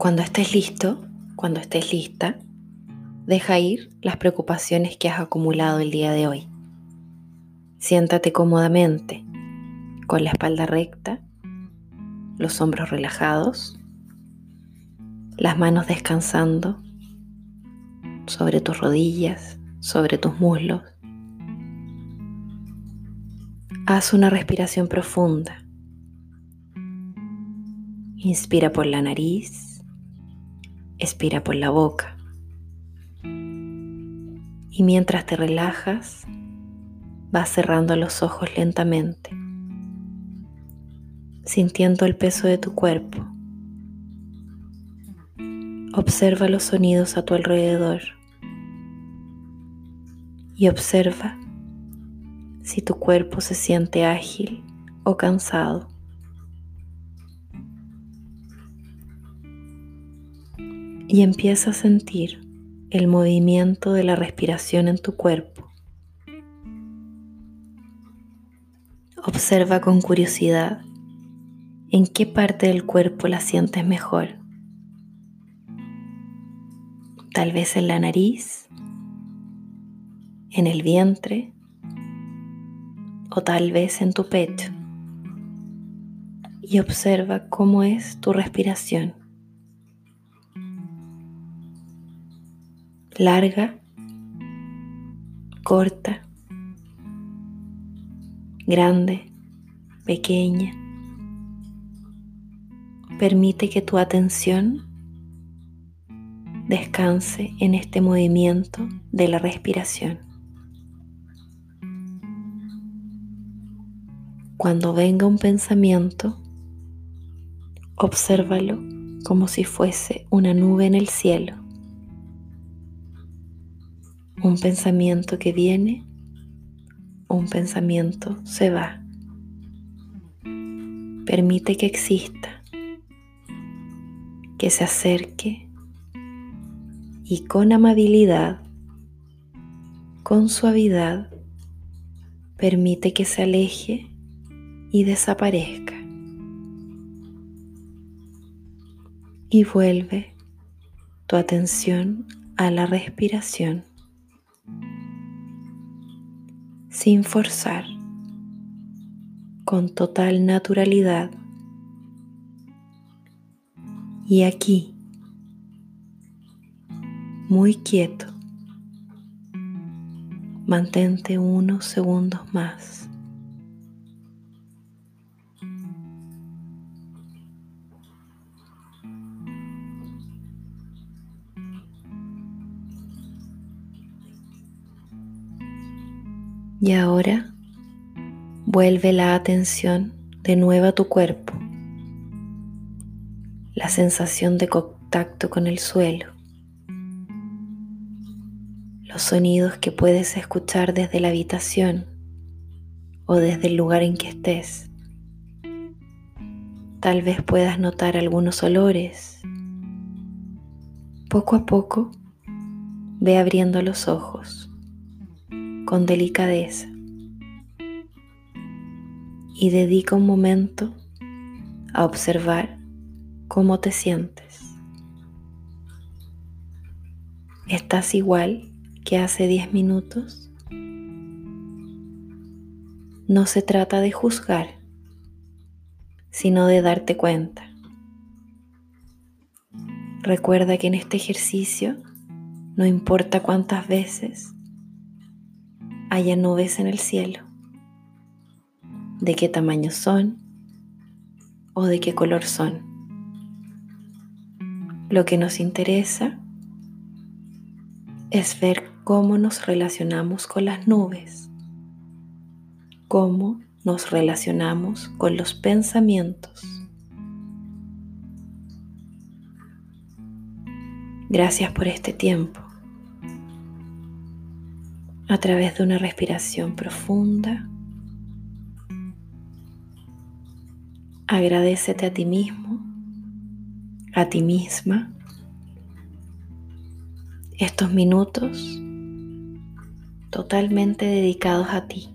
Cuando estés listo, cuando estés lista, deja ir las preocupaciones que has acumulado el día de hoy. Siéntate cómodamente, con la espalda recta, los hombros relajados, las manos descansando sobre tus rodillas, sobre tus muslos. Haz una respiración profunda. Inspira por la nariz expira por la boca. Y mientras te relajas, vas cerrando los ojos lentamente, sintiendo el peso de tu cuerpo. Observa los sonidos a tu alrededor y observa si tu cuerpo se siente ágil o cansado. Y empieza a sentir el movimiento de la respiración en tu cuerpo. Observa con curiosidad en qué parte del cuerpo la sientes mejor. Tal vez en la nariz, en el vientre o tal vez en tu pecho. Y observa cómo es tu respiración. Larga, corta, grande, pequeña. Permite que tu atención descanse en este movimiento de la respiración. Cuando venga un pensamiento, obsérvalo como si fuese una nube en el cielo un pensamiento que viene, un pensamiento se va. Permite que exista, que se acerque y con amabilidad, con suavidad, permite que se aleje y desaparezca. Y vuelve tu atención a la respiración sin forzar, con total naturalidad. Y aquí, muy quieto, mantente unos segundos más. Y ahora vuelve la atención de nuevo a tu cuerpo, la sensación de contacto con el suelo, los sonidos que puedes escuchar desde la habitación o desde el lugar en que estés. Tal vez puedas notar algunos olores. Poco a poco ve abriendo los ojos con delicadeza y dedica un momento a observar cómo te sientes. ¿Estás igual que hace 10 minutos? No se trata de juzgar, sino de darte cuenta. Recuerda que en este ejercicio no importa cuántas veces haya nubes en el cielo, de qué tamaño son o de qué color son. Lo que nos interesa es ver cómo nos relacionamos con las nubes, cómo nos relacionamos con los pensamientos. Gracias por este tiempo a través de una respiración profunda. Agradecete a ti mismo, a ti misma, estos minutos totalmente dedicados a ti.